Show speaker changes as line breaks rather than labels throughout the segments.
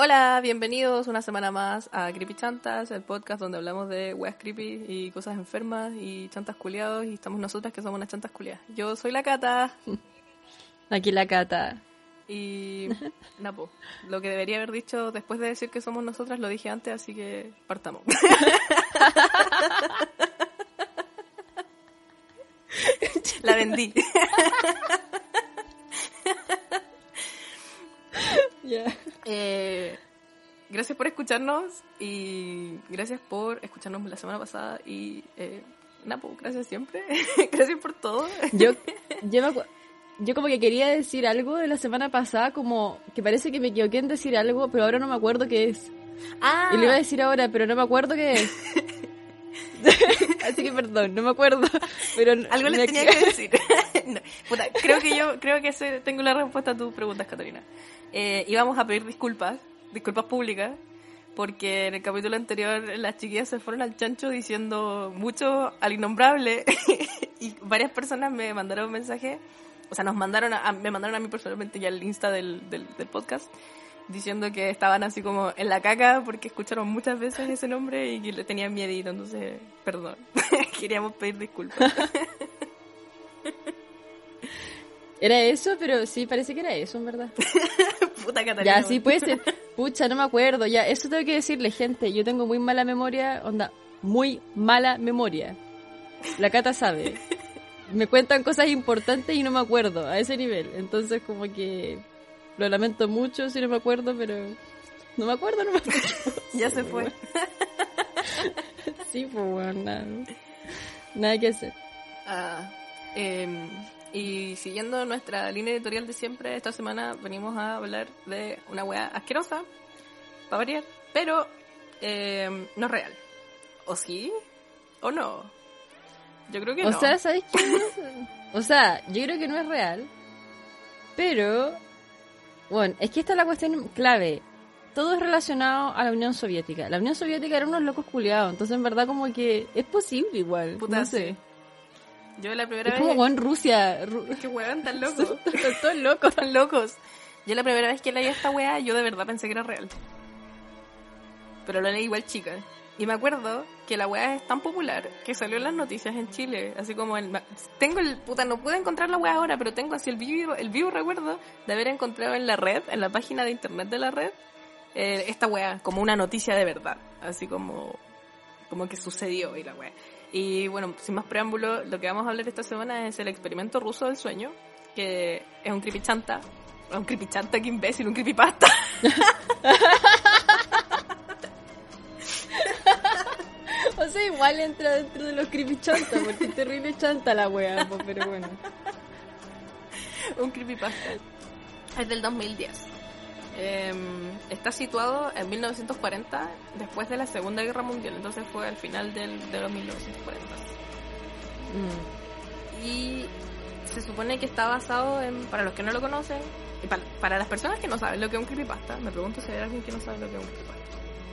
Hola, bienvenidos una semana más a Creepy Chantas, el podcast donde hablamos de weas creepy y cosas enfermas y chantas culiados y estamos nosotras que somos unas chantas culiadas. Yo soy la Cata
Aquí la cata.
y Napo, lo que debería haber dicho después de decir que somos nosotras lo dije antes, así que partamos. la vendí.
Ya.
Eh, gracias por escucharnos y gracias por escucharnos la semana pasada y eh, Napo, gracias siempre. gracias por todo.
Yo, yo, me yo como que quería decir algo de la semana pasada, como que parece que me equivoqué en decir algo, pero ahora no me acuerdo qué es.
Ah,
Y lo iba a decir ahora, pero no me acuerdo qué es. Así que perdón, no me acuerdo. Pero
algo les tenía que decir. No, puta, creo que yo creo que sé- tengo la respuesta a tus preguntas, Catalina. Eh, íbamos a pedir disculpas, disculpas públicas, porque en el capítulo anterior las chiquillas se fueron al chancho diciendo mucho al innombrable y varias personas me mandaron mensajes, o sea, nos mandaron a- me mandaron a mí personalmente ya el Insta del, del, del podcast diciendo que estaban así como en la caca porque escucharon muchas veces ese nombre y que le tenían miedito, entonces, perdón. Queríamos pedir disculpas.
Era eso, pero sí, parece que era eso, en verdad.
Puta Catalina.
Ya, sí puede ser. Pucha, no me acuerdo. Ya, eso tengo que decirle, gente. Yo tengo muy mala memoria, onda, muy mala memoria. La Cata sabe. Me cuentan cosas importantes y no me acuerdo, a ese nivel. Entonces, como que lo lamento mucho si no me acuerdo, pero no me acuerdo, no me acuerdo.
Ya se fue.
Sí, pues bueno, nada. Nada que hacer.
Ah, em, y siguiendo nuestra línea editorial de siempre, esta semana venimos a hablar de una wea asquerosa, para variar, pero em, no es real. ¿O sí? ¿O no? Yo creo que
O
no.
sea, ¿sabes qué? O sea, yo creo que no es real. Pero, bueno, es que esta es la cuestión clave. Todo es relacionado a la Unión Soviética. La Unión Soviética era unos locos culiados. Entonces, en verdad, como que es posible igual.
Puta,
no sé.
Yo la primera
Es
vez...
como, bueno, Rusia. Ru-
que weón tan locos.
Están todos locos.
Están locos. Yo la primera vez que leí esta weá, yo de verdad pensé que era real. Pero lo leí igual chica. Y me acuerdo que la weá es tan popular que salió en las noticias en Chile. Así como el... Tengo el... Puta, no pude encontrar la weá ahora, pero tengo así el vivo, el vivo recuerdo de haber encontrado en la red, en la página de internet de la red, eh, esta weá, como una noticia de verdad. Así como... Como que sucedió y la weá. Y bueno, sin más preámbulo, lo que vamos a hablar esta semana es el experimento ruso del sueño, que es un creepychanta. Un creepychanta, qué imbécil, un creepypasta.
O sea, igual entra dentro de los creepy chanta, porque es terrible chanta la wea, pero bueno.
un creepypasta. Es del 2010. Eh, está situado en 1940, después de la Segunda Guerra Mundial, entonces fue al final del, de los 1940.
Mm.
Y se supone que está basado en, para los que no lo conocen, y para, para las personas que no saben lo que es un creepypasta, me pregunto si hay alguien que no sabe lo que es un creepypasta.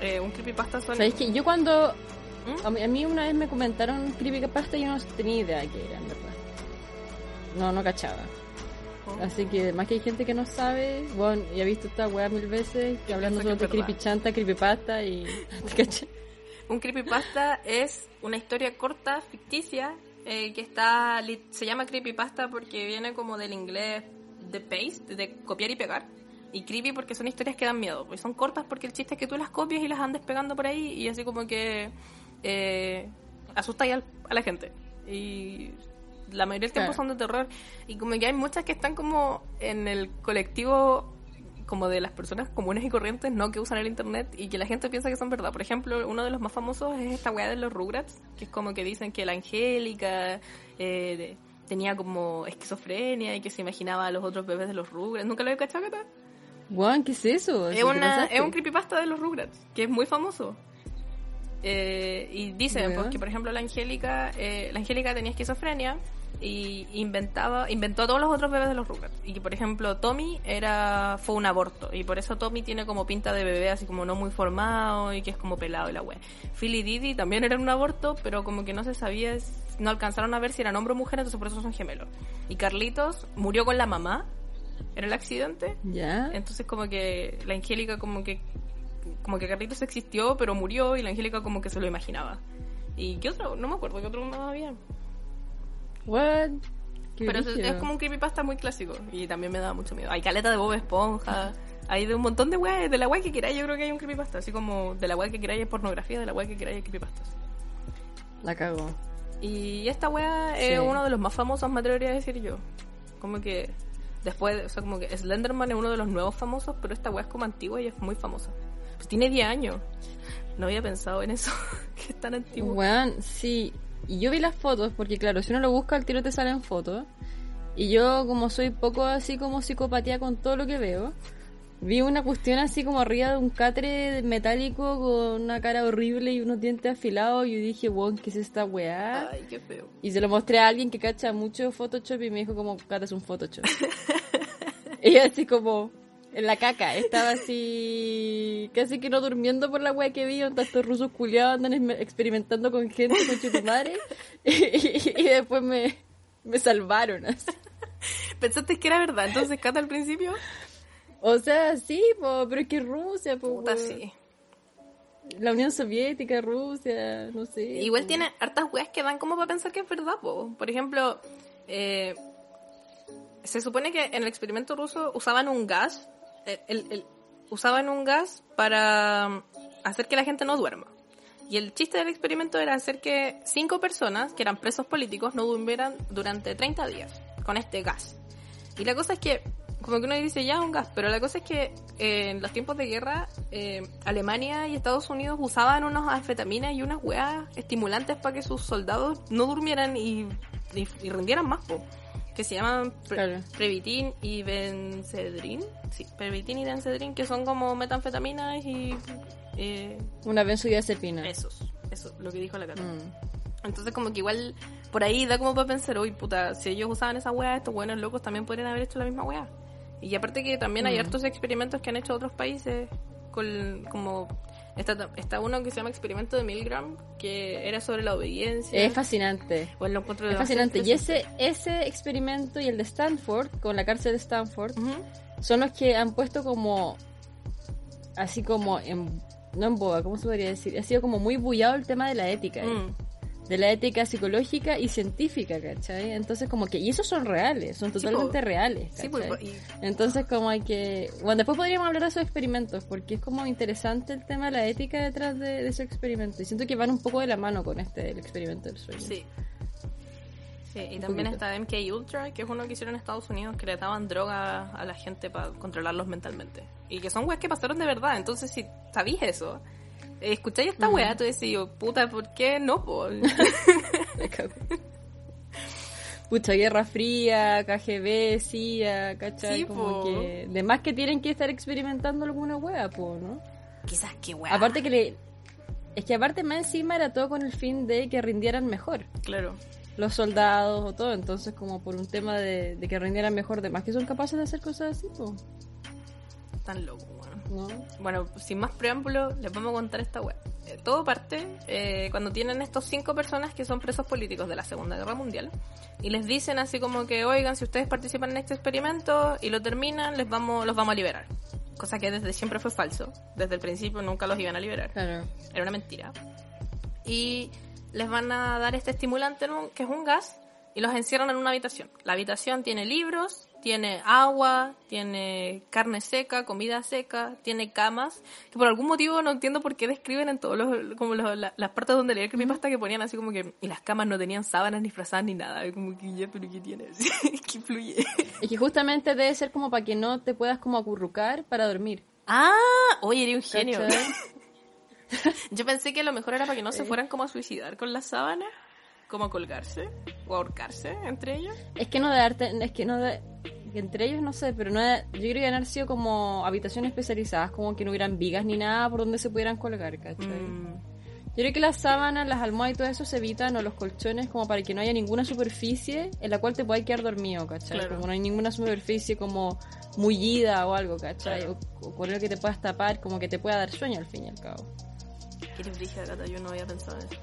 Eh, un creepypasta son...
¿Sabéis que yo cuando
¿Mm?
A mí, a mí una vez me comentaron creepypasta y yo no tenía idea de qué era, en verdad. No, no cachaba.
Oh.
Así que más que hay gente que no sabe, bueno, ya he visto esta weá mil veces, que hablando
es verdad.
creepychanta, creepypasta y...
Un creepypasta es una historia corta, ficticia, eh, que está se llama creepypasta porque viene como del inglés de paste, de copiar y pegar. Y creepy porque son historias que dan miedo. Pues son cortas porque el chiste es que tú las copias y las andes pegando por ahí y así como que eh, asustas al- a la gente. Y la mayoría del tiempo son de terror. Y como que hay muchas que están como en el colectivo como de las personas comunes y corrientes, no que usan el internet y que la gente piensa que son verdad. Por ejemplo, uno de los más famosos es esta weá de los Rugrats, que es como que dicen que la Angélica eh, de- tenía como esquizofrenia y que se imaginaba a los otros bebés de los Rugrats. ¿Nunca lo he cachado, Cata?
Weón, ¿qué es eso?
Es,
¿Sí te
una, es un creepypasta de los Rugrats, que es muy famoso. Eh, y dicen pues, que, por ejemplo, la Angélica, eh, la Angélica tenía esquizofrenia y inventaba, inventó a todos los otros bebés de los Rugrats. Y que, por ejemplo, Tommy era, fue un aborto. Y por eso Tommy tiene como pinta de bebé así como no muy formado y que es como pelado y la wea. Phil y Didi también eran un aborto, pero como que no se sabía, no alcanzaron a ver si eran hombre o mujer, entonces por eso son gemelos. Y Carlitos murió con la mamá en el accidente.
¿Ya?
Entonces como que la Angélica como que como que Carlitos existió pero murió y la Angélica como que se lo imaginaba. ¿Y qué otro? No me acuerdo qué otro más había.
What? Qué
Pero es, es como un creepypasta muy clásico y también me daba mucho miedo. Hay caleta de Bob Esponja, hay de un montón de weas, de la wea que queráis yo creo que hay un creepypasta, así como de la wea que queráis es pornografía, de la wea que queráis hay creepypastas.
La cago.
Y esta wea es
Sí.
uno de los más famosos, me atrevería a decir yo. Como que después, o sea, como que Slenderman es uno de los nuevos famosos, pero esta wea es como antigua y es muy famosa. Pues tiene 10 años. No había pensado en eso, que es tan antiguo.
Weón, sí. Y yo vi las fotos, porque claro, si uno lo busca, al tiro te salen fotos. Y yo, como soy poco así como psicopatía con todo lo que veo, vi una cuestión así como arriba de un catre metálico con una cara horrible y unos dientes afilados. Y yo dije, weón, ¿qué es esta weá?
Ay, qué feo.
Y se lo mostré a alguien que cacha mucho Photoshop y me dijo como, Cata es un Photoshop. y así como, en la caca, estaba así, casi que no durmiendo por la wea que vi, donde estos rusos culiados andan experimentando con gente con tu madre. Y, y- y después me, me salvaron. así.
¿Pensaste que era verdad entonces, Cata, al principio?
O sea, sí, po, pero es que Rusia, po,
Puta, sí.
la Unión Soviética, Rusia, no sé.
Igual
po.
tiene hartas weas que dan como para pensar que es verdad, po. Por ejemplo, eh, se supone que en el experimento ruso usaban un gas, el- el- usaban un gas para mm, hacer que la gente no duerma. Y el chiste del experimento era hacer que cinco personas, que eran presos políticos, no durmieran durante 30 días con este gas. Y la cosa es que, como que uno dice, ya un gas, pero la cosa es que eh, en los tiempos de guerra, eh, Alemania y Estados Unidos usaban unas anfetaminas y unas weas estimulantes para que sus soldados no durmieran y, y, y rindieran más, po, que se llaman pre-
Claro.
Previtin y Benzedrin. Sí, Previtin y Benzedrin, que son como metanfetaminas y... eh,
Una benzodiazepina.
esos, eso, lo que dijo la Cata.
Mm.
Entonces como que igual por ahí da como para pensar, uy puta, si ellos usaban esa weá, estos buenos locos también podrían haber hecho la misma weá. Y aparte que también hay
Mm.
hartos experimentos que han hecho otros países, con, como está, está uno que se llama experimento de Milgram, que era sobre la obediencia.
Es fascinante.
o lo
Es fascinante. Y ese, ese experimento y el de Stanford, con la cárcel de Stanford, son los que han puesto como, así como en, no en boga, ¿cómo se podría decir? Ha sido como muy bullado el tema de la ética. ¿eh?
Mm.
De la ética psicológica y científica, ¿cachai? Entonces como que, y esos son reales, son
Sí,
totalmente reales.
Sí,
¿cachai?
pues, y-
Entonces como hay que... Bueno, después podríamos hablar de esos experimentos, porque es como interesante el tema de la ética detrás de, de ese experimento. Y siento que van un poco de la mano con este, el experimento del sueño.
Sí. Sí, y
Un
también
poquito.
está MK Ultra, que es uno que hicieron en Estados Unidos, que le daban droga a la gente para controlarlos mentalmente. Y que son weas que pasaron de verdad. Entonces, si sabís eso, escucháis esta wea, tú decís, yo, puta, ¿por qué no? po?
Pucha, Guerra Fría, KGB, CIA, ¿cachai?
Sí,
como
po.
que... De más que tienen que estar experimentando alguna wea, po, ¿no?
Quizás qué wea.
Aparte que le... Es que aparte más encima era todo con el fin de que rindieran mejor
Claro.
los soldados o todo, entonces como por un tema de, de que rindieran mejor, de más que son capaces de hacer cosas así, po,
Tan loco, weón.
¿No?
Bueno, sin más preámbulo, les vamos a contar esta web. todo parte eh, cuando tienen estos cinco personas que son presos políticos de la Segunda Guerra Mundial y les dicen así como que, oigan, si ustedes participan en este experimento y lo terminan, les vamos, los vamos a liberar. Cosa que desde siempre fue falso. Desde el principio nunca los iban a liberar.
Claro.
Era una mentira. Y les van a dar este estimulante, que es un gas, y los encierran en una habitación. La habitación tiene libros, tiene agua, tiene carne seca, comida seca, tiene camas, que por algún motivo no entiendo por qué describen en todos los, como los- la- las partes donde leía creepypasta que ponían así como que, y las camas no tenían sábanas ni frazadas ni nada, como que ya, pero ¿qué tiene? ¿Qué influye?
Es que justamente debe ser como para que no te puedas como acurrucar para dormir.
Ah, oye, eres un genio. Yo pensé que lo mejor era para que no se fueran como a suicidar con las sábanas, como colgarse o ahorcarse entre ellos.
Es que no de arte, es que no de, entre ellos no sé, pero no de- yo creo que haber sido como habitaciones especializadas, como que no hubieran vigas ni nada por donde se pudieran colgar, ¿cachai?
Mm,
Yo creo que las sábanas, las almohadas y todo eso se evitan, o los colchones, como para que no haya ninguna superficie en la cual te puedas quedar dormido, ¿cachai?
Claro.
Como no hay ninguna superficie como mullida o algo, ¿cachai?
Claro.
O, o con el que te puedas tapar, como que te pueda dar sueño al fin y al cabo.
Eres brígida, Cata, yo no había pensado en eso.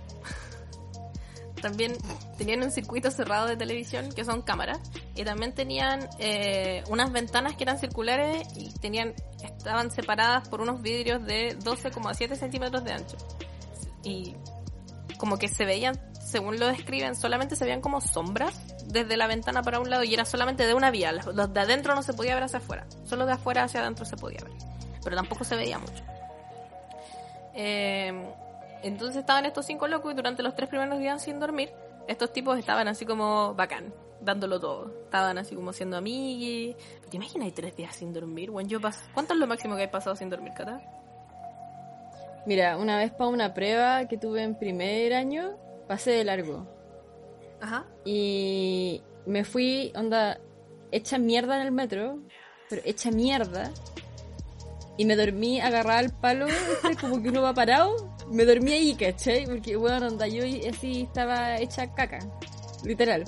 También tenían un circuito cerrado de televisión que son cámaras y también tenían eh, unas ventanas que eran circulares y tenían estaban separadas por unos vidrios de 12,7 centímetros de ancho. Y como que se veían según lo describen solamente se veían como sombras desde la ventana para un lado y era solamente de una vía. Los de adentro no se podía ver hacia afuera solo de afuera hacia adentro se podía ver pero tampoco se veía mucho. Eh, entonces estaban estos cinco locos y durante los tres primeros días sin dormir, estos tipos estaban así como bacán, dándolo todo. Estaban así como siendo amigos. ¿Te imaginas tres días sin dormir? Bueno, yo ¿Cuánto es lo máximo que hay pasado sin dormir, Cata?
Mira, una vez para una prueba que tuve en primer año, pasé de largo.
Ajá.
Y me fui, onda, hecha mierda en el metro, pero hecha mierda. Y me dormí agarrada al palo, este, como que uno va parado. Me dormí ahí, ¿cachai? Porque, bueno, onda, yo así estaba hecha caca. Literal.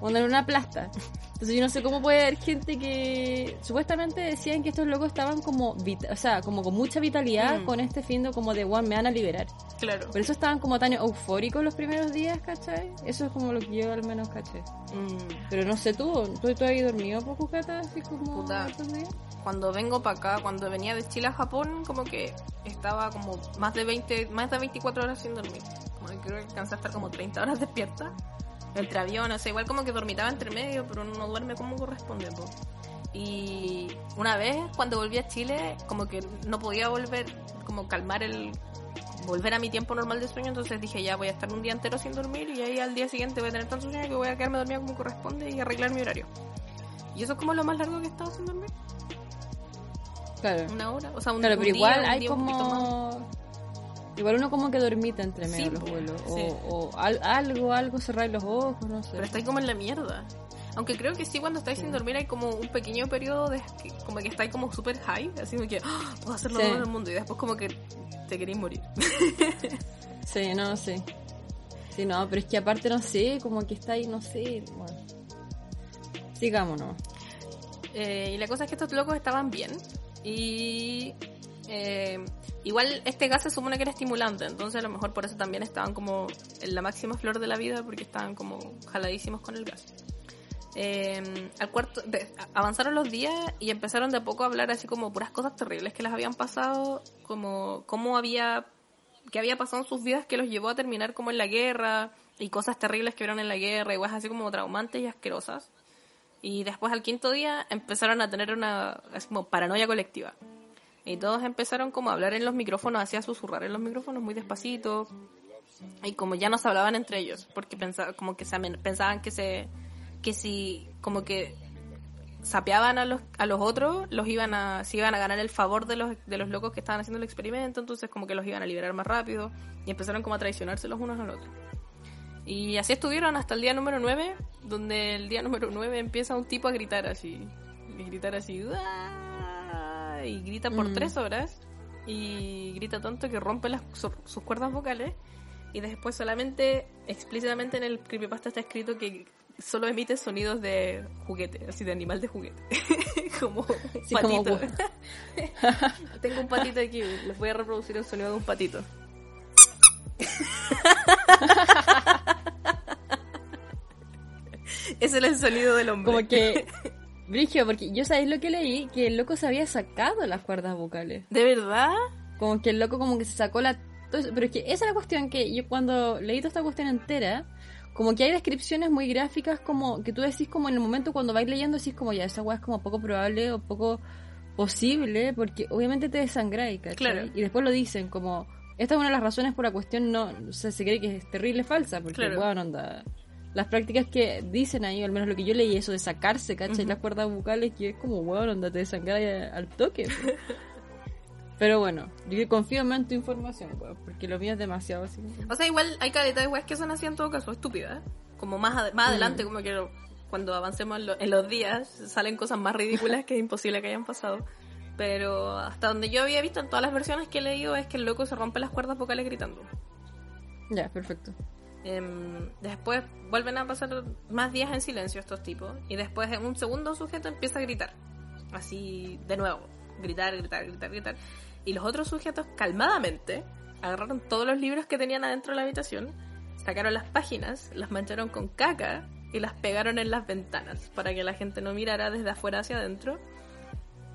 Onda en una plasta. Entonces yo no sé cómo puede haber gente que supuestamente decían que estos locos estaban como, o sea, como con mucha vitalidad
Mm.
con este fin de como de, one me van a liberar.
Claro.
Por eso estaban como tan eufóricos los primeros días, ¿cachai? Eso es como lo que yo al menos caché.
Mm.
Pero no sé tú, ¿tú, tú dormido poco, Cata? Así como
Puta.
estos días?
Cuando vengo para acá, cuando venía de Chile a Japón, como que estaba como más de 20, más de 24 horas sin dormir. Como que creo que alcancé a estar como 30 horas despierta. Entre aviones, o sea, igual como que dormitaba entre medio, pero uno no duerme como corresponde, po. Y una vez, cuando volví a Chile, como que no podía volver, como calmar el... Volver a mi tiempo normal de sueño, entonces dije ya voy a estar un día entero sin dormir y ahí al día siguiente voy a tener tanto sueño que voy a quedarme dormida como corresponde y arreglar mi horario. Y eso es como lo más largo que he estado sin dormir.
Claro.
Una hora, o sea, un,
Claro,
un
pero
día,
igual
un
hay
día
como... Igual uno como que dormita entre medio
Sí,
los vuelos.
sí.
O, o al- algo, algo, cerrar los ojos, no sé.
Pero estáis como en la mierda. Aunque creo que sí, cuando estáis sin dormir hay como un pequeño periodo de que, como que estáis como super high, así como que "Ah, puedo hacerlo
Sí.
todo en el mundo y después como que te queréis morir.
Sí, no, sí. Sí, no, pero es que aparte no sé, como que está ahí, no sé. Bueno. Sigámonos.
Eh, y la cosa es que estos locos estaban bien. Y eh, igual este gas se supone que era estimulante, entonces a lo mejor por eso también estaban como en la máxima flor de la vida porque estaban como jaladísimos con el gas. Eh, al cuarto, avanzaron los días y empezaron de a poco a hablar así como puras cosas terribles que les habían pasado, como cómo había que había pasado en sus vidas que los llevó a terminar como en la guerra y cosas terribles que vieron en la guerra cosas así como traumantes y asquerosas. Y después al quinto día empezaron a tener una como paranoia colectiva. Y todos empezaron como a hablar en los micrófonos, así a susurrar en los micrófonos muy despacito. Y como ya no se hablaban entre ellos, porque pensaba, como que se pensaban que se que si como que sapeaban a los a los otros, los iban a se iban a ganar el favor de los de los locos que estaban haciendo el experimento, entonces como que los iban a liberar más rápido y empezaron como a traicionarse los unos a los otros. Y así estuvieron hasta el día número 9, donde el día número 9 empieza un tipo a gritar así. Y gritar así. Y grita por
Mm.
tres horas. Y grita tanto que rompe las, su- sus cuerdas vocales. Y después solamente, explícitamente en el creepypasta está escrito que solo emite sonidos de juguete, así de animal de juguete. como un
Sí, como
patito.
gu-
Tengo un patito aquí, les voy a reproducir el sonido de un patito. Ese es el sonido del hombre.
Como que. Brigio, porque yo sabéis lo que leí, que el loco se había sacado las cuerdas vocales.
¿De verdad?
Como que el loco como que se sacó la... Pero es que esa es la cuestión que yo cuando leí toda esta cuestión entera, como que hay descripciones muy gráficas como que tú decís como en el momento cuando vais leyendo decís como ya esa weá es como poco probable o poco posible porque obviamente te desangráis, ¿cachai?
Claro.
Y después lo dicen como esta es una de las razones por la cuestión no o sea, se cree que es terrible falsa porque
Claro.
bueno, onda las prácticas que dicen ahí, o al menos lo que yo leí, eso de sacarse, ¿cachai?
Ujú.
Las cuerdas vocales, que es como, bueno, onda, te desangráis al toque. pues. Pero bueno, yo confío más en tu información, weón, porque lo mío es demasiado así.
O sea, igual hay caleta de weas que son así en todo caso, estúpidas. Como más, ade- más
Mm.
adelante, como que cuando avancemos en, lo- en los días, salen cosas más ridículas que es imposible que hayan pasado. Pero hasta donde yo había visto en todas las versiones que he leído es que el loco se rompe las cuerdas vocales gritando.
Ya, perfecto.
Em, después vuelven a pasar más días en silencio estos tipos y después un segundo sujeto empieza a gritar. Así de nuevo. Gritar, gritar, gritar, gritar. Y los otros sujetos calmadamente agarraron todos los libros que tenían adentro de la habitación, sacaron las páginas, las mancharon con caca y las pegaron en las ventanas para que la gente no mirara desde afuera hacia adentro.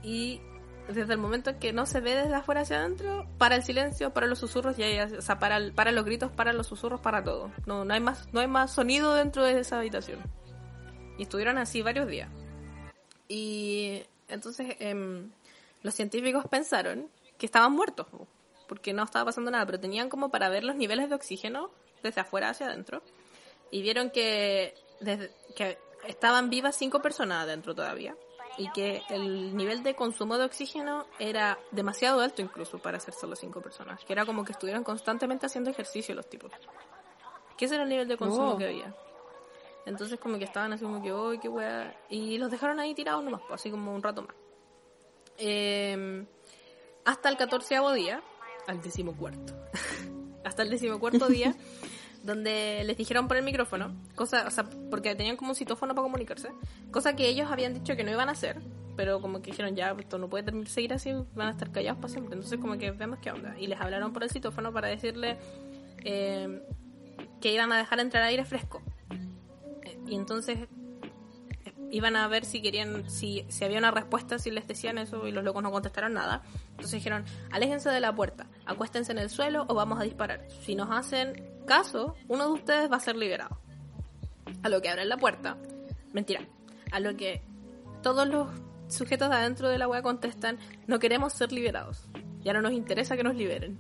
Y desde el momento en que no se ve desde afuera hacia adentro, para el silencio, para los susurros, ya, ya- o sea, para, el- para los gritos, para los susurros, para todo. No, no hay más, no hay más sonido dentro de esa habitación. Y estuvieron así varios días. Y entonces em, los científicos pensaron que estaban muertos, po, porque no estaba pasando nada, pero tenían como para ver los niveles de oxígeno desde afuera hacia adentro. Y vieron que, desde, que estaban vivas cinco personas adentro todavía. Y que el nivel de consumo de oxígeno era demasiado alto incluso para ser solo cinco personas. Que era como que estuvieran constantemente haciendo ejercicio los tipos. Que ese era el nivel de consumo
Oh.
que había. Entonces como que estaban así como que, uy, qué wea. Y los dejaron ahí tirados nomás, pues, así como un rato más. Eh, hasta el catorceavo día, al decimocuarto. hasta el decimocuarto día, donde les dijeron por el micrófono, cosa, o sea, porque tenían como un citófono para comunicarse, cosa que ellos habían dicho que no iban a hacer, pero como que dijeron ya, esto no puede seguir así, van a estar callados para siempre. Entonces como que vemos qué onda. Y les hablaron por el citófono para decirle eh, que iban a dejar entrar aire fresco. Eh, Y entonces eh, iban a ver si querían, si, si había una respuesta, si les decían eso y los locos no contestaron nada. Entonces dijeron, aléjense de la puerta, acuéstense en el suelo o vamos a disparar. Si nos hacen caso, uno de ustedes va a ser liberado. A lo que abren la puerta, mentira, a lo que todos los sujetos de adentro de la wea contestan, no queremos ser liberados. Ya no nos interesa que nos liberen.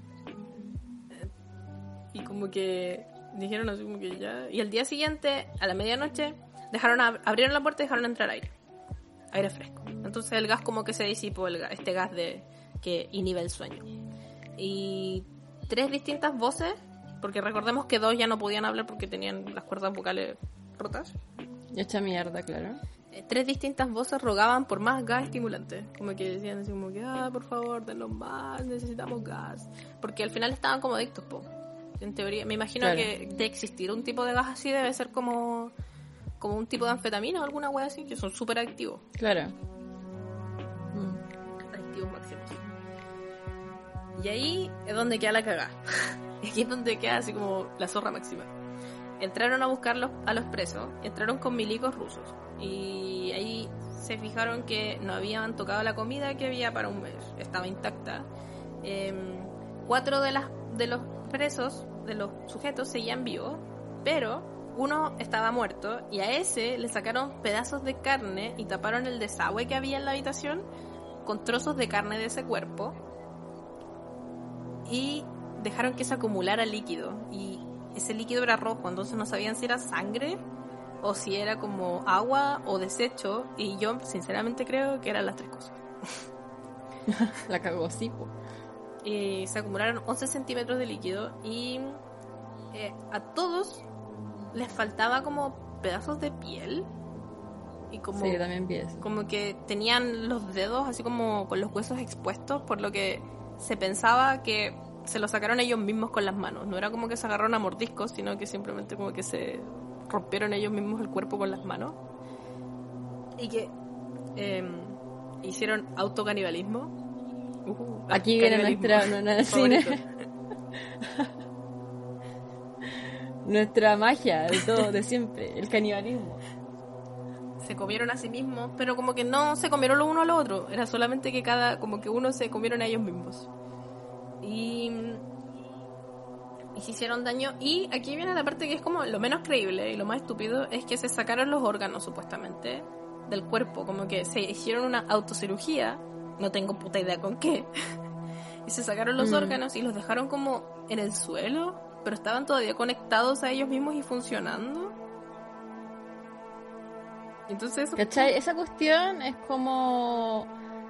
Y como que dijeron así como que ya. Y al día siguiente, a la medianoche, dejaron abrieron la puerta y dejaron entrar aire. Aire fresco. Entonces el gas como que se disipó, el ga- este gas de que inhibe el sueño. Y tres distintas voces, porque recordemos que dos ya no podían hablar porque tenían las cuerdas vocales rotas.
Hecha mierda, claro.
Eh, tres distintas voces rogaban por más gas estimulante. Como que decían así como que, ah, por favor, denos más, necesitamos gas. Porque al final estaban como adictos, po. En teoría, me imagino
Claro.
que de existir un tipo de gas así debe ser como, como un tipo de anfetamina o alguna wea así, que son súper adictivos.
Claro. Mm.
Adictivos máximos. Y ahí es donde queda la cagada. Aquí es donde queda así como la zorra máxima. Entraron a buscar a los presos, entraron con milicos rusos. Y ahí se fijaron que no habían tocado la comida que había para un mes, estaba intacta. Em, cuatro de, las, de los presos, de los sujetos, seguían vivos, pero uno estaba muerto y a ese le sacaron pedazos de carne y taparon el desagüe que había en la habitación con trozos de carne de ese cuerpo y dejaron que se acumulara líquido y ese líquido era rojo, entonces no sabían si era sangre o si era como agua o desecho y yo sinceramente creo que eran las tres cosas.
La cagó, sí, po.
Y se acumularon 11 centímetros de líquido y eh, a todos les faltaba como pedazos de piel y como
Sí, también vi eso.
como que tenían los dedos así como con los huesos expuestos, por lo que se pensaba que se los sacaron ellos mismos con las manos. No era como que se agarraron a mordiscos, sino que simplemente como que se rompieron ellos mismos el cuerpo con las manos. Y que eh, hicieron autocanibalismo. Uh,
Aquí viene nuestra, no, no, cine. Nuestra magia de todo, de siempre, el canibalismo.
se comieron a sí mismos, pero como que no se comieron lo uno a lo otro, era solamente que cada, como que uno se comieron a ellos mismos. Y, y se hicieron daño. Y aquí viene la parte que es como lo menos creíble y lo más estúpido, es que se sacaron los órganos supuestamente del cuerpo, como que se hicieron una autocirugía, no tengo puta idea con qué, y se sacaron los
Mm.
órganos y los dejaron como en el suelo, pero estaban todavía conectados a ellos mismos y funcionando. Entonces, eso-
¿Cachai? Esa cuestión es como.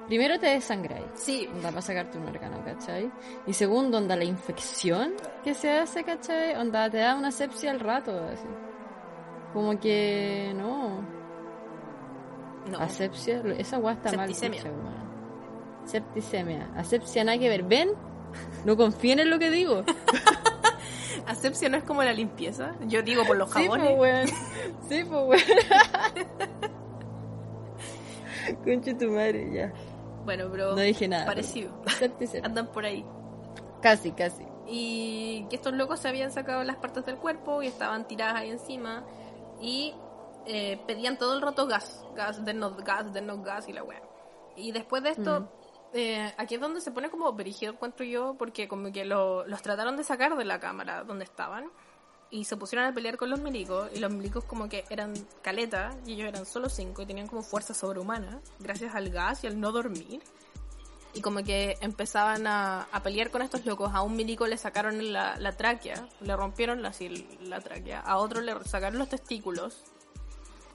Primero te desangráis.
Sí,
Onda para sacarte un órgano, ¿cachai? Y segundo, onda la infección que se hace, ¿cachai? Onda te da una sepsia al rato, así. Como que no.
no.
Asepsia, esa guay está mal.
Septicemia.
dicha, weón. Septicemia. Asepsia nada que ver. ¿Ven? No confíen en lo que digo.
Asepsia no es como la limpieza. Yo digo por los
Sí,
jabones.
pues, weón. Sí, pues, weón. Conche tu madre, ya.
Bueno, pero
No dije nada.
parecido. Andan por ahí.
Casi, casi.
y que estos locos se habían sacado las partes del cuerpo y estaban tiradas ahí encima y eh, pedían todo el rato gas, gas, denos gas, denos gas y la weá. Y después de esto,
Mm.
eh, aquí es donde se pone como brígido, encuentro yo, porque como que lo- los trataron de sacar de la cámara donde estaban y se pusieron a pelear con los milicos y los milicos como que eran caleta y ellos eran solo cinco y tenían como fuerza sobrehumana gracias al gas y al no dormir y como que empezaban a, a pelear con estos locos a un milico le sacaron la, la tráquea le rompieron la, la tráquea a otro le sacaron los testículos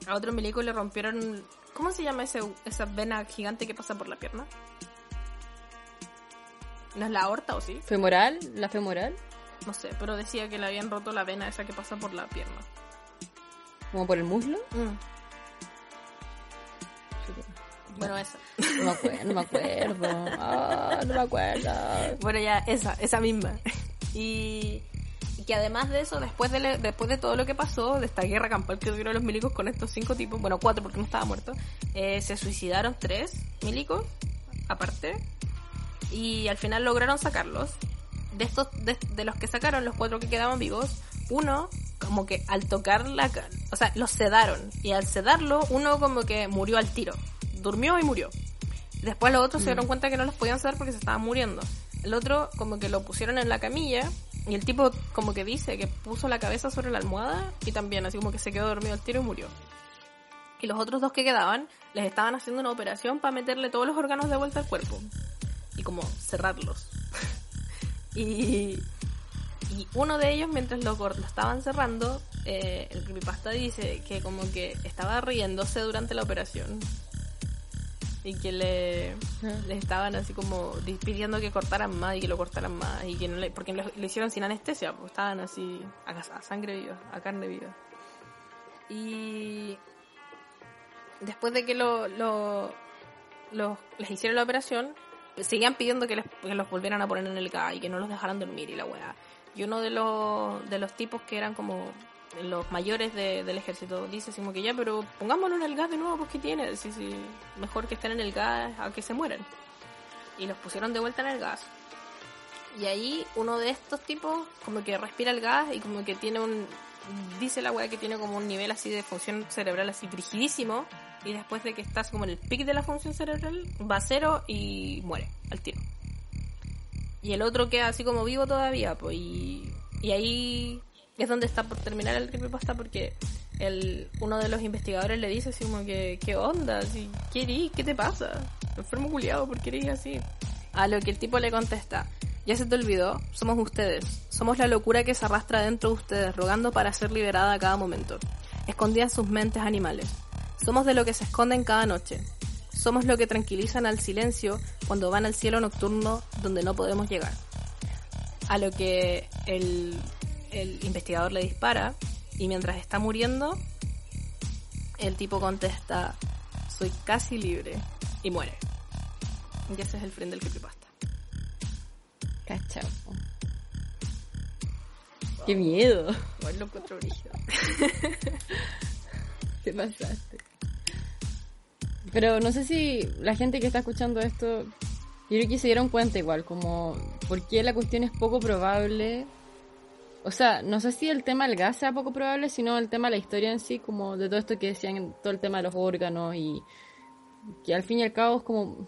a otro milico le rompieron ¿cómo se llama ese, esa vena gigante que pasa por la pierna? ¿no es la aorta o sí?
¿Femoral? ¿La femoral?
No sé, pero decía que le habían roto la vena esa que pasa por la pierna.
¿Como por el muslo?
Bueno, esa.
No me acuerdo, no me acuerdo. Ah, no me acuerdo.
Bueno, ya, esa, esa misma. Y, y que además de eso, después de, le- después de todo lo que pasó, de esta guerra campal que tuvieron los milicos con estos cinco tipos, bueno, cuatro porque no estaba muerto, eh, se suicidaron tres milicos, aparte, y al final lograron sacarlos. De estos, de, de los que sacaron, los cuatro que quedaban vivos, uno como que al tocar la... O sea, los sedaron. Y al sedarlo, uno como que murió al tiro. Durmió y murió. Después los otros se dieron cuenta que no los podían sedar porque se estaban muriendo. El otro como que lo pusieron en la camilla y el tipo como que dice que puso la cabeza sobre la almohada y también así como que se quedó dormido al tiro y murió. Y los otros dos que quedaban les estaban haciendo una operación para meterle todos los órganos de vuelta al cuerpo y como cerrarlos. Y, y uno de ellos, mientras lo, lo estaban cerrando, eh, el creepypasta dice que como que estaba riéndose durante la operación. Y que le, le estaban así como di- pidiendo que cortaran más y que lo cortaran más. y que no le, Porque lo, lo hicieron sin anestesia, pues estaban así a, a sangre viva, a carne viva. Y después de que lo, lo- los- les hicieron la operación, seguían pidiendo que, les, que los volvieran a poner en el gas y que no los dejaran dormir y la weá. Y uno de los, de los tipos que eran como los mayores de- del ejército dice así como que ya, pero pongámoslo en el gas de nuevo, pues ¿qué tiene? Sí, sí, mejor que estén en el gas a que se mueran. Y los pusieron de vuelta en el gas. Y ahí uno de estos tipos como que respira el gas y como que tiene un... Dice la weá que tiene como un nivel así de función cerebral así frigidísimo. Y después de que estás como en el pic de la función cerebral, va a cero y muere al tiro. Y el otro queda así como vivo todavía, pues. Y, y ahí es donde está por terminar el creepypasta porque el, uno de los investigadores le dice así como que, ¿qué onda? Si, ¿Qué eres? ¿Qué te pasa? Enfermo culiado, ¿por qué eres así? A lo que el tipo le contesta, ya se te olvidó, somos ustedes. Somos la locura que se arrastra dentro de ustedes, rogando para ser liberada a cada momento. Escondida en sus mentes animales. Somos de lo que se esconden cada noche. Somos lo que tranquilizan al silencio cuando van al cielo nocturno donde no podemos llegar. A lo que el, el investigador le dispara y mientras está muriendo, el tipo contesta, soy casi libre y muere. Y ese es el friend del creepypasta.
Cachao. Qué miedo.
Igual lo encuentro.
Te pasaste. Pero no sé si la gente que está escuchando esto, yo creo que se dieron cuenta igual, como por qué la cuestión es poco probable. O sea, no sé si el tema del gas sea poco probable, sino el tema de la historia en sí, como de todo esto que decían, todo el tema de los órganos y que al fin y al cabo es como...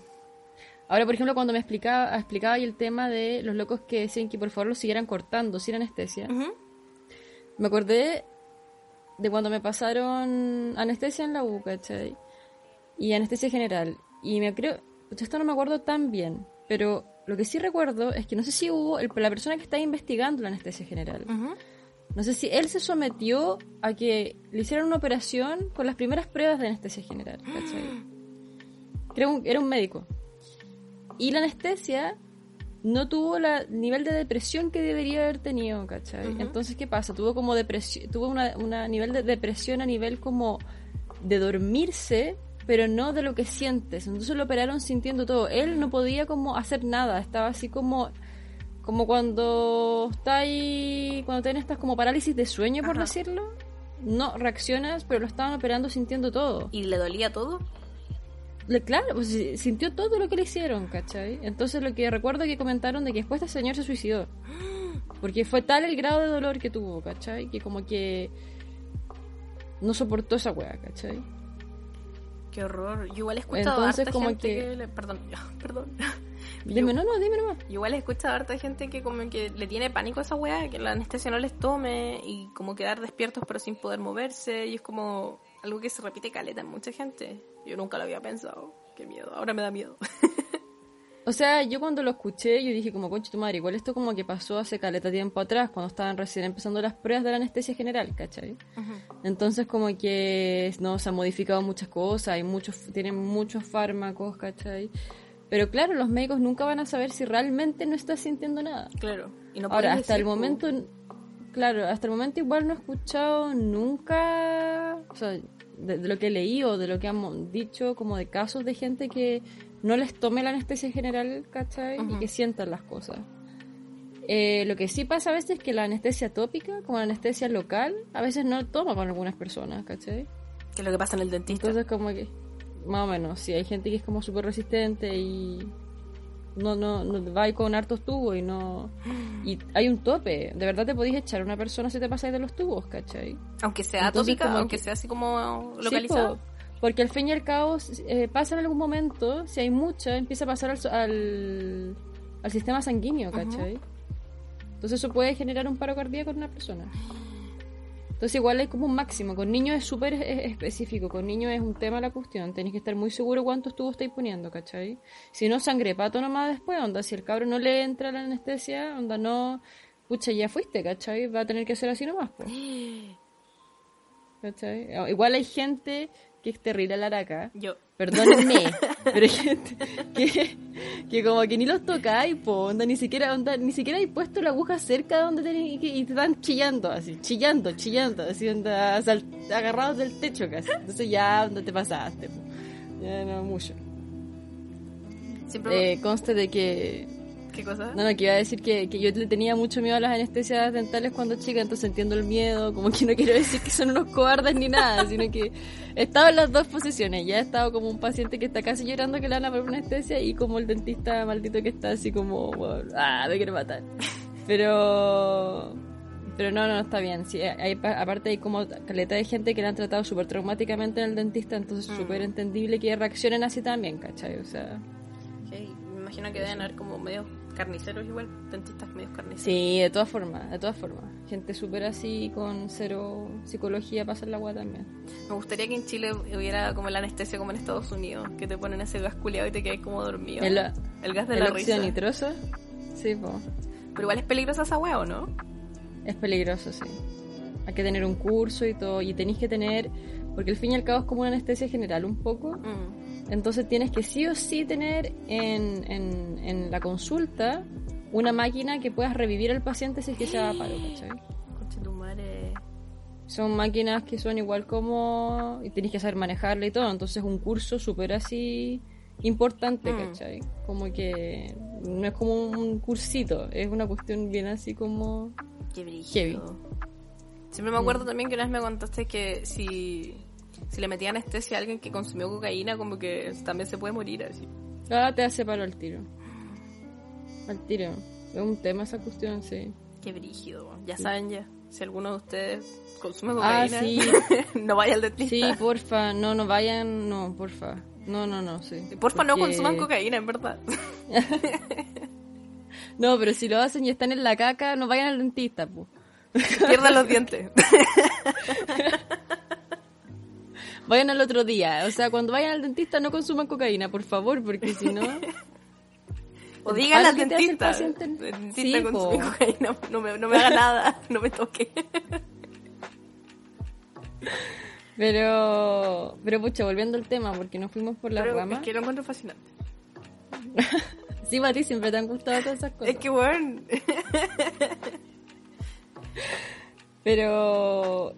Ahora, por ejemplo, cuando me explicaba, explicaba ahí el tema de los locos que decían que por favor los siguieran cortando sin anestesia, me acordé de cuando me pasaron anestesia en la U, ¿cachai? Y anestesia general. Y me creo, esto no me acuerdo tan bien, pero lo que sí recuerdo es que no sé si hubo, el- la persona que estaba investigando la anestesia general, no sé si él se sometió a que le hicieran una operación con las primeras pruebas de anestesia general, ¿cachai? Era un, era un médico. Y la anestesia no tuvo el nivel de depresión que debería haber tenido, ¿cachai? Entonces, ¿qué pasa? Tuvo como depresión, tuvo una nivel de depresión a nivel como de dormirse, pero no de lo que sientes. Entonces lo operaron sintiendo todo. Él no podía como hacer nada, estaba así como como cuando está ahí, cuando tienes estas como parálisis de sueño, por
Ajá.
decirlo. No reaccionas, pero lo estaban operando sintiendo todo.
¿Y le dolía todo?
Claro, pues sintió todo lo que le hicieron, ¿cachai? Entonces lo que recuerdo que comentaron de que después este señor se suicidó. Porque fue tal el grado de dolor que tuvo, ¿cachai? Que como que no soportó esa weá, ¿cachai?
Qué horror. Yo igual he escuchado
Entonces,
harta
como
gente
que-
que... le- Perdón, perdón.
Dime, no, no, dime nomás.
Igual he escuchado a harta gente que como que le tiene pánico a esa weá, que la anestesia no les tome y como quedar despiertos pero sin poder moverse y es como algo que se repite caleta en mucha gente. Yo nunca lo había pensado. Qué miedo, ahora me da miedo.
O sea, yo cuando lo escuché, yo dije como, concha tu madre, igual esto como que pasó hace caleta tiempo atrás, cuando estaban recién empezando las pruebas de la anestesia general, ¿cachai? Entonces como que no se han modificado muchas cosas, hay muchos, tienen muchos fármacos, ¿cachai? Pero claro, los médicos nunca van a saber si realmente no estás sintiendo nada.
Claro. Y no
Ahora, hasta el momento, claro, hasta el momento igual no he escuchado nunca, o sea, de, de lo que leí o de lo que han dicho, como de casos de gente que no les tome la anestesia general, ¿cachai? Y que sientan las cosas. Eh, lo que sí pasa a veces es que la anestesia tópica, como la anestesia local, a veces no toma con algunas personas, ¿cachai?
Que es lo que pasa en el dentista.
Entonces como que, más o menos, sí, hay gente que es como súper resistente y no, no, no va ahí con hartos tubos y no... Y hay un tope, de verdad te podéis echar a una persona si te pasáis de los tubos, ¿cachai?
aunque sea
Entonces,
tópica,
como
aunque
que-
sea así como
Sí, po, porque al fin y al cabo eh, pasa en algún momento, si hay mucha, empieza a pasar al, al, al sistema sanguíneo, ¿cachai? Entonces eso puede generar un paro cardíaco en una persona. Entonces igual hay como un máximo. Con niños es súper es- específico. Con niños es un tema la cuestión. Tenéis que estar muy seguro cuántos tubos estáis poniendo, ¿cachai? Si no, sangre pato nomás después, onda. Si el cabro no le entra la anestesia, onda no... Pucha, ya fuiste, ¿cachai? Va a tener que ser así nomás, pues. ¿Cachai? Ah, Igual hay gente que es terrible la araca.
Yo.
Perdónenme, pero hay gente que, que como que ni los tocáis, po, onda, ni siquiera, onda, ni siquiera hay puesto la aguja cerca de donde tenéis que, y te están chillando, así, chillando, chillando, así, onda, sal- agarrados del techo casi. Entonces ya, onda te pasaste, po. Ya no mucho.
Siempre...
Eh, conste de que,
¿Qué cosa?
no, no, que iba a decir que, que yo le tenía mucho miedo a las anestesias dentales cuando chica, entonces entiendo el miedo, como que no quiero decir que son unos cobardes ni nada, sino que he estado en las dos posiciones, ya he estado como un paciente que está casi llorando que le van a poner una anestesia y como el dentista maldito que está así como, ah, me quiere matar. Pero... Pero no, no, está bien. Sí, hay, pa- aparte hay como caleta de gente que la han tratado súper traumáticamente en el dentista, entonces
Mm.
súper entendible que reaccionen así también, ¿cachai? O sea...
Sí, me imagino que deben haber como medios carniceros igual, dentistas medios carniceros.
Sí, de todas formas, de todas formas. Gente súper así con cero psicología pasa la agua también.
Me gustaría que en Chile hubiera como la anestesia como en Estados Unidos, que te ponen ese gas culiado y te quedas como dormido.
El,
El gas de
el
la risa.
nitroso, sí, po.
Pero igual es peligrosa esa hueá, ¿o no?
es peligroso, sí. Hay que tener un curso y todo, y tenéis que tener, porque al fin y al cabo es como una anestesia general un poco,
Mm.
Entonces tienes que sí o sí tener en, en, en la consulta una máquina que puedas revivir al paciente si es que se va a paro, ¿cachai? Son máquinas que son igual como... y tenéis que saber manejarla y todo, entonces un curso súper así importante,
Mm.
¿cachai? Como que no es como un cursito, es una cuestión bien así como...
Qué brillo.
Heavy.
Siempre me acuerdo también que una vez me contaste que si, si le metía anestesia a alguien que consumió cocaína, como que también se puede morir así.
Ah, te hace paro al tiro. Al tiro. Es un tema esa cuestión, sí.
Qué brígido. Ya saben ya. Si alguno de ustedes consume
Ah,
cocaína,
sí.
no vaya al
Sí,
dentista.
porfa, no, no vayan, no, porfa. No, no, no, sí.
Porfa, no consuman cocaína, en verdad.
No, pero si lo hacen y están en la caca, no vayan al dentista, pues.
Pierdan los dientes.
Vayan al otro día. O sea, cuando vayan al dentista no consuman cocaína, por favor, porque si no...
O digan al dentista.
paciente.
Dentista
Sí,
cocaína. No me, no me haga nada. No me toque.
Pero, pero pucha, volviendo al tema, porque nos fuimos por la rama.
es que lo encuentro fascinante.
Sí, a ti siempre te han gustado todas esas cosas.
Es que, bueno,
Pero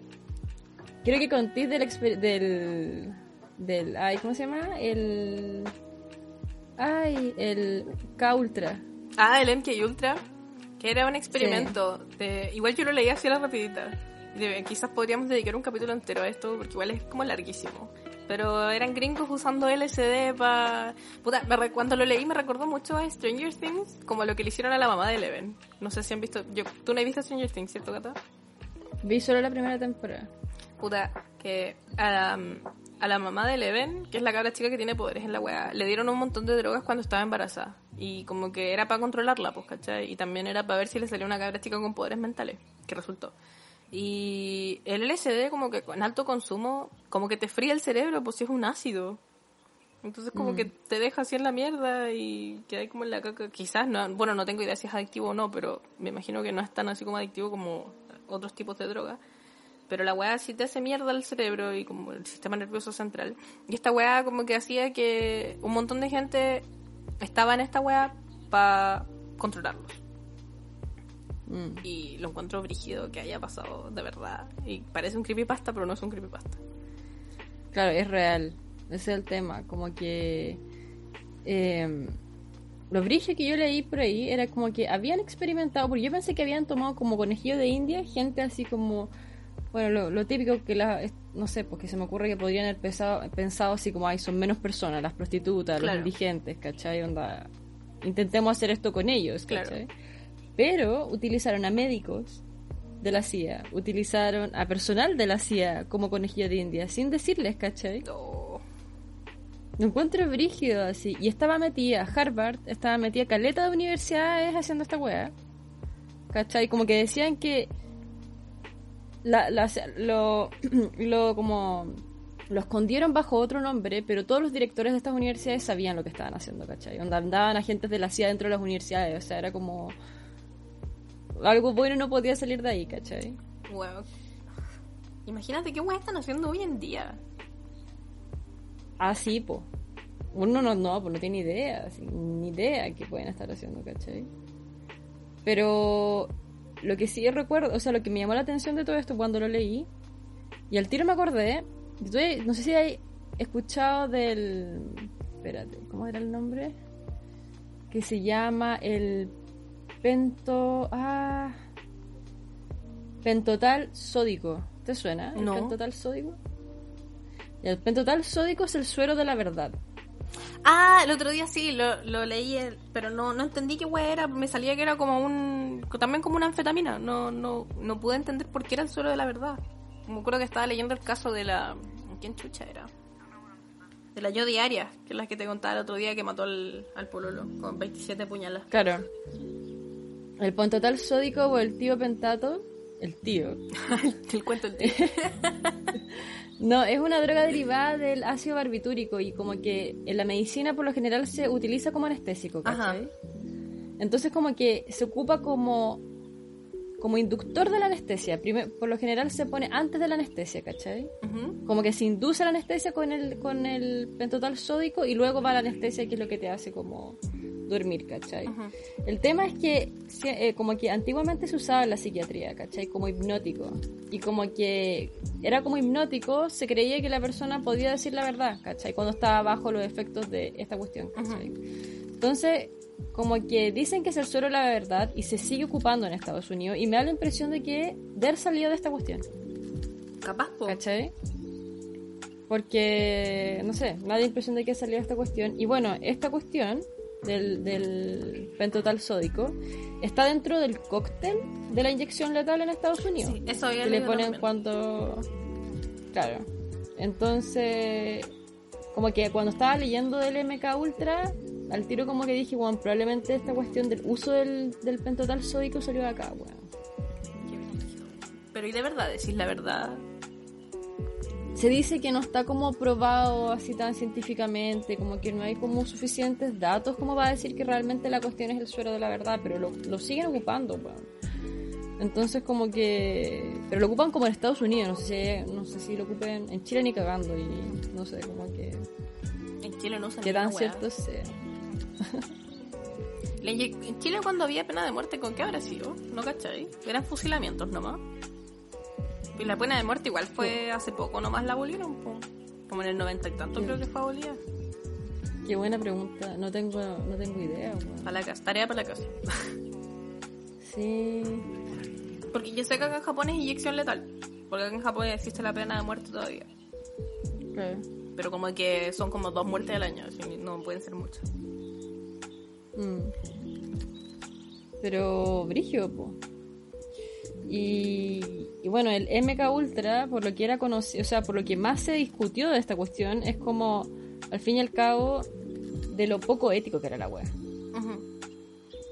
quiero que contéis del, del del ay, ¿cómo se llama? El ay, el K Ultra.
Ah, el MK Ultra, que era un experimento. De, igual yo lo leí así a la rapidita. De- quizás podríamos dedicar un capítulo entero a esto, porque igual es como larguísimo. Pero eran gringos usando LSD para... Puta, me cuando lo leí me recordó mucho a Stranger Things, como lo que le hicieron a la mamá de Eleven. No sé si han visto... Yo, Tú no has visto Stranger Things, ¿cierto, Gata?
Vi solo la primera temporada.
Puta, que a la, a la mamá de Eleven, que es la cabra chica que tiene poderes en la weá, le dieron un montón de drogas cuando estaba embarazada. Y como que era para controlarla, pues, ¿cachai? Y también era para ver si le salía una cabra chica con poderes mentales, que resultó. Y el LSD como que en alto consumo, como que te fría el cerebro, pues si es un ácido. Entonces como que te deja así en la mierda y queda como en la caca. Quizás, no, bueno, no tengo idea si es adictivo o no, pero me imagino que no es tan así como adictivo como otros tipos de droga. Pero la weá sí te hace mierda el cerebro y como el sistema nervioso central. Y esta weá como que hacía que un montón de gente estaba en esta weá para controlarlos.
Mm.
Y lo encuentro brígido que haya pasado de verdad. Y parece un creepypasta, pero no es un creepypasta.
Claro, es real. Ese es el tema. Como que. Eh, lo brillo que yo leí por ahí era como que habían experimentado. Porque yo pensé que habían tomado como conejillo de India gente así como. Bueno, lo, lo típico que la. No sé, porque se me ocurre que podrían haber pensado, pensado así como, ay, son menos personas, las prostitutas,
Claro.
los indigentes, ¿cachai? Onda. Intentemos hacer esto con ellos,
Claro.
¿cachai? Pero utilizaron a médicos de la CIA, utilizaron a personal de la CIA como conejillo de India, sin decirles, ¿cachai?
Oh,
Lo encuentro brígido así. Y estaba metida, Harvard, estaba metida caleta de universidades haciendo esta weá. ¿Cachai? Como que decían que la, la- lo, lo como lo escondieron bajo otro nombre, pero todos los directores de estas universidades sabían lo que estaban haciendo, ¿cachai? Andaban agentes de la CIA dentro de las universidades, o sea, era como algo bueno no podía salir de ahí, ¿cachai?
weón. Imagínate qué weá están haciendo hoy en día.
Ah, sí, po. Uno no, no, pues no tiene idea, ni idea qué pueden estar haciendo, ¿cachai? Pero lo que sí recuerdo, o sea, lo que me llamó la atención de todo esto cuando lo leí, y al tiro me acordé, estoy- no sé si hay escuchado del... Espérate, ¿cómo era el nombre? Que se llama el Pento... Ah... Pentotal sódico. ¿Te suena? ¿El
No.
pentotal sódico? Y el pentotal sódico es el suero de la verdad.
Ah, el otro día sí, lo, lo leí, el- pero no, no entendí qué weá era. Me salía que era como un. también como una anfetamina. No, no, no pude entender por qué era el suelo de la verdad. Me acuerdo que estaba leyendo el caso de la. ¿Quién chucha era? De la yo diaria, que es la que te contaba el otro día que mató al, al pololo con 27 puñalas.
Claro. El pentotal sódico o el tío pentato. El tío.
el cuento del tío.
No, es una droga derivada del ácido barbitúrico y como que en la medicina por lo general se utiliza como anestésico, ¿cachai?
Ajá.
Entonces como que se ocupa como como inductor de la anestesia. Por lo general se pone antes de la anestesia, ¿cachai? Como que se induce la anestesia con el, con el pentotal sódico y luego va la anestesia que es lo que te hace como dormir, ¿cachai?
Ujú.
El tema es que eh, como que antiguamente se usaba en la psiquiatría, ¿cachai? Como hipnótico. Y como que era como hipnótico, se creía que la persona podía decir la verdad, ¿cachai? Cuando estaba bajo los efectos de esta cuestión, ¿cachai? Entonces, como que dicen que es el suelo de la verdad y se sigue ocupando en Estados Unidos y me da la impresión de que de haber salido de esta cuestión.
Capaz, po.
¿Cachai? Porque, no sé, me da la impresión de que ha salido esta cuestión. Y bueno, esta cuestión del, del pentotal sódico está dentro del cóctel de la inyección letal en Estados Unidos.
Sí, eso
que le ponen
también.
cuando... Claro. Entonces, como que cuando estaba leyendo del MK Ultra, al tiro como que dije, bueno, probablemente esta cuestión del uso del, del pentotal sódico salió de acá,
brígido. Pero y de verdad, decís la verdad.
Se dice que no está como probado así tan científicamente, como que no hay como suficientes datos como para decir que realmente la cuestión es el suero de la verdad, pero lo, lo siguen ocupando, weón. Entonces como que... Pero lo ocupan como en Estados Unidos, no sé si, no sé si lo ocupen en Chile ni cagando y no sé, como que...
En Chile no usan una
tan cierto sea.
En Chile cuando había pena de muerte, ¿con qué habrá sido? ¿No cachai? Eran fusilamientos nomás. Y la pena de muerte igual fue hace poco nomás la abolieron, po. como en el 90 y tanto creo que fue abolida.
Qué buena pregunta, no tengo, no tengo idea.
Para la casa, tarea para la casa.
Sí...
Porque yo sé que acá en Japón es inyección letal. Porque acá en Japón existe la pena de muerte todavía.
claro.
pero como que son como dos muertes al año, así no pueden ser muchas.
Mm. Pero brigio, po. Y, y bueno, el MK Ultra, por lo que era conocido, o sea, por lo que más se discutió de esta cuestión, es como, al fin y al cabo, de lo poco ético que era la wea.
Ujú.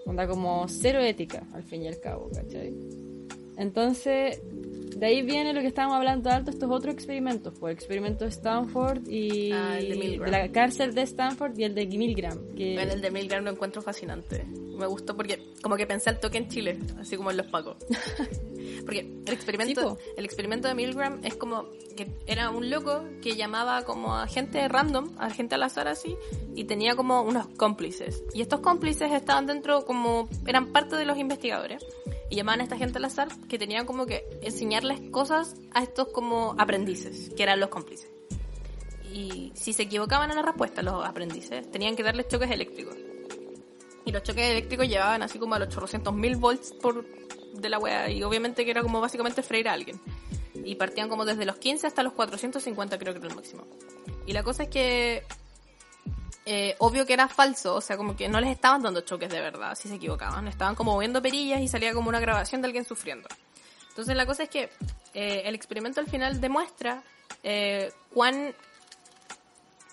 Onda como cero ética, al fin y al cabo, ¿cachai? Entonces, de ahí viene lo que estábamos hablando alto, estos otros experimentos, pues el experimento de Stanford y
Ah, el de Milgram.
la cárcel de Stanford y el de Milgram. Que,
En el de Milgram lo encuentro fascinante. Me gustó porque como que pensé al toque en Chile, así como en los pacos. porque el experimento,
Sí,
el experimento de Milgram es como que era un loco que llamaba como a gente random, a gente al azar así, y tenía como unos cómplices. Y estos cómplices estaban dentro como, eran parte de los investigadores. Y llamaban a esta gente al azar que tenían como que enseñarles cosas a estos como aprendices, que eran los cómplices. Y si se equivocaban en la respuesta, los aprendices tenían que darles choques eléctricos. Y los choques eléctricos llevaban así como a los 800 mil volts por de la wea. Y obviamente que era como básicamente freír a alguien. Y partían como desde los 15 hasta los 450 creo que era el máximo. Y la cosa es que... eh, obvio que era falso, o sea, como que no les estaban dando choques de verdad, si se equivocaban. Estaban como moviendo perillas y salía como una grabación de alguien sufriendo. Entonces la cosa es que eh, el experimento al final demuestra eh, cuán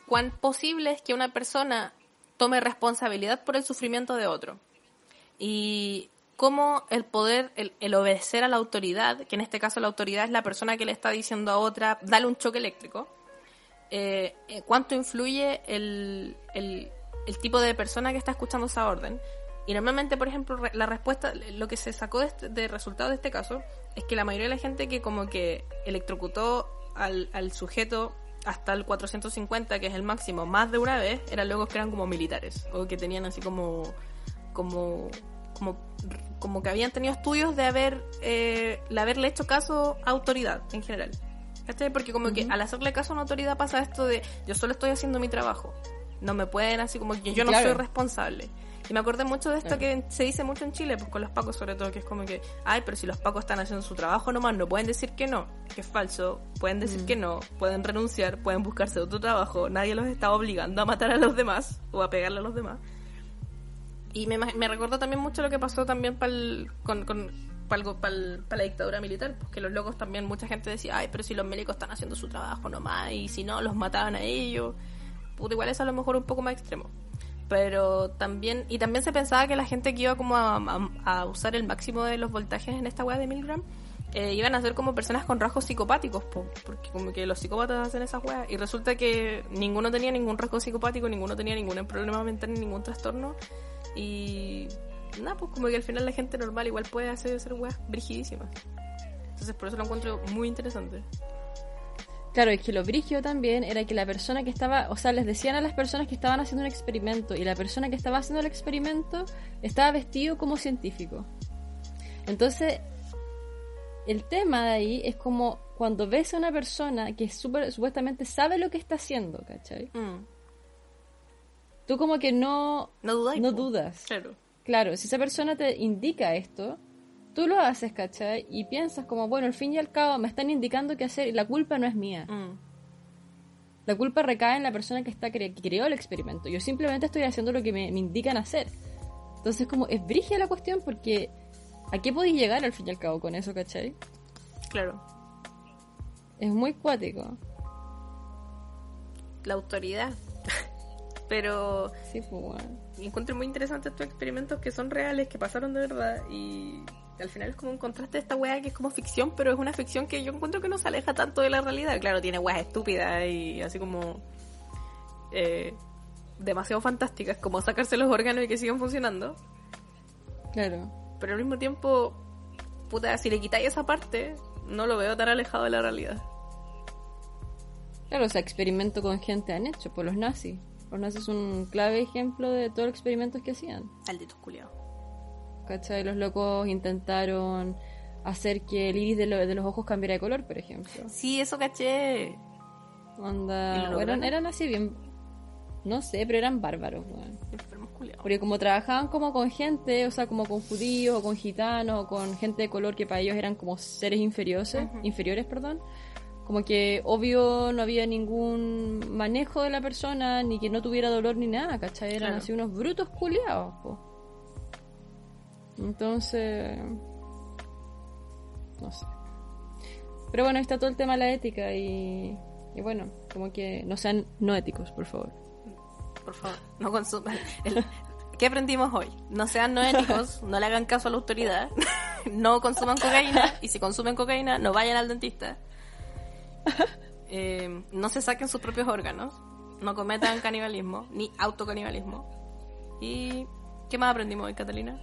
cuán posible es que una persona tome responsabilidad por el sufrimiento de otro. Y cómo el poder, el, obedecer a la autoridad, que en este caso la autoridad es la persona que le está diciendo a otra, dale un choque eléctrico, eh, eh, cuánto influye el, el, tipo de persona que está escuchando esa orden. Y normalmente, por ejemplo, la respuesta, lo que se sacó de, este- de resultado de este caso, es que la mayoría de la gente que como que electrocutó al, al sujeto hasta el 450, que es el máximo, más de una vez, eran locos que eran como militares, o que tenían así como, como, como, como que habían tenido estudios de haber, eh, de haberle hecho caso a autoridad en general. ¿Cachai? Porque como que al hacerle caso a una autoridad pasa esto de yo solo estoy haciendo mi trabajo. No me pueden así como que yo no
Claro.
soy responsable. Y me acordé mucho de esto
Claro.
que se dice mucho en Chile, pues con los pacos sobre todo, que es como que, ay, pero si los pacos están haciendo su trabajo nomás, no pueden decir que no, que es falso, pueden decir que no, pueden renunciar, pueden buscarse otro trabajo, nadie los está obligando a matar a los demás o a pegarle a los demás. Y me, me recordó también mucho lo que pasó también con, con, pa'l go- pa'l- pa la dictadura militar, porque los locos también, mucha gente decía, ay, pero si los médicos están haciendo su trabajo nomás, y si no, los mataban a ellos. Puta, igual es a lo mejor un poco más extremo. Pero también, y también se pensaba que la gente que iba como a, a- usar el máximo de los voltajes en esta weá de Milgram, eh, iban a ser como personas con rasgos psicopáticos, po, porque como que los psicópatas hacen esas weas, y resulta que ninguno tenía ningún rasgo psicopático, ninguno tenía ningún problema mental, ni ningún trastorno, y nada, pues como que al final la gente normal igual puede hacer, hacer weas brigidísimas. Entonces por eso lo encuentro muy interesante.
Claro, es que lo brigio también era que la persona que estaba, o sea, les decían a las personas que estaban haciendo un experimento y la persona que estaba haciendo el experimento estaba vestido como científico. Entonces, el tema de ahí es como cuando ves a una persona que súper- supuestamente sabe lo que está haciendo, ¿cachai?
Mm.
Tú como que no,
No
dudas.
Claro.
Claro, si esa persona te indica esto, tú lo haces, ¿cachai? Y piensas como, bueno, al fin y al cabo me están indicando qué hacer y la culpa no es mía.
Mm.
La culpa recae en la persona que está cre- que creó el experimento. Yo simplemente estoy haciendo lo que me, me indican hacer. Entonces, como es brigia la cuestión porque ¿a qué podéis llegar al fin y al cabo con eso, cachai?
Claro.
Es muy cuático.
La autoridad. Pero
Sí, pues bueno.
encuentro muy interesantes estos experimentos que son reales, que pasaron de verdad y al final es como un contraste de esta weá que es como ficción, pero es una ficción que yo encuentro que no se aleja tanto de la realidad. Claro, tiene weas estúpidas y así como eh, demasiado fantásticas, como sacarse los órganos y que sigan funcionando,
Claro.
pero al mismo tiempo, puta, si le quitáis esa parte, no lo veo tan alejado de la realidad.
Claro, o sea, experimento con gente han hecho, por los nazis. Nazis son un clave ejemplo de todos los experimentos que hacían.
Malditos culiados.
¿Cachai? Los locos intentaron hacer que el iris de, lo- de los ojos cambiara de color, por ejemplo.
Sí, eso caché. ¿Y
Onda, eran, eran así bien... No sé, pero eran bárbaros, weón. Porque como trabajaban como con gente, o sea, como con judíos o con gitanos o con gente de color que para ellos eran como seres inferiores,
Ujú.
inferiores, perdón, como que obvio no había ningún manejo de la persona, ni que no tuviera dolor ni nada, ¿cachai? Eran
Claro.
así unos brutos culiados, po. Entonces... No sé. Pero bueno, ahí está todo el tema de la ética y... Y bueno, como que no sean no éticos, por favor.
Por favor, no consuman. El- ¿Qué aprendimos hoy? No sean no éticos, no le hagan caso a la autoridad, no consuman cocaína y si consumen cocaína, no vayan al dentista. Eh, no se saquen sus propios órganos, no cometan canibalismo ni autocanibalismo. ¿Y qué más aprendimos hoy, Catalina?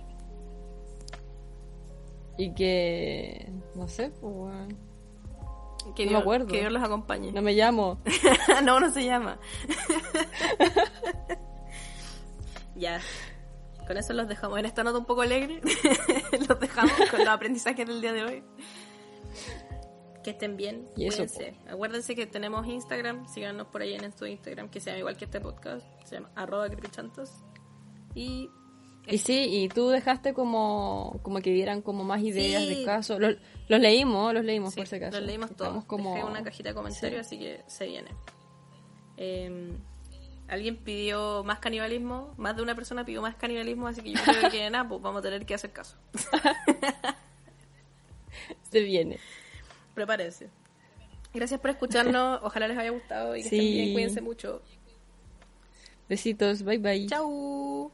Y que... No sé, pues...
Que
No me
Dios,
acuerdo.
que Dios los acompañe.
No me llamo.
no, no se llama. ya. Con eso los dejamos. En esta nota un poco alegre, los dejamos con los aprendizajes del día de hoy. Que estén bien.
Y eso,
cuídense. Acuérdense que tenemos Instagram. Síganos por ahí en nuestro Instagram, que se llama igual que este podcast. Se llama arroba crepichantos. Y
Y sí, y tú dejaste como, como que dieran como más ideas
Sí.
de casos. Los, los leímos, los leímos
Sí,
por si acaso.
Los leímos todos.
Como...
Dejé una cajita de comentarios, así que se viene. Eh, Alguien pidió más canibalismo, más de una persona pidió más canibalismo, así que yo creo que nada, pues vamos a tener que hacer caso.
Se viene.
Prepárense. Gracias por escucharnos, ojalá les haya gustado y que
Sí.
estén bien, cuídense mucho.
Besitos, bye bye.
Chau.